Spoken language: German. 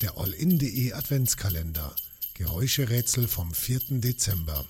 Der All-In.de Adventskalender. Geräuscherätsel vom 4. Dezember.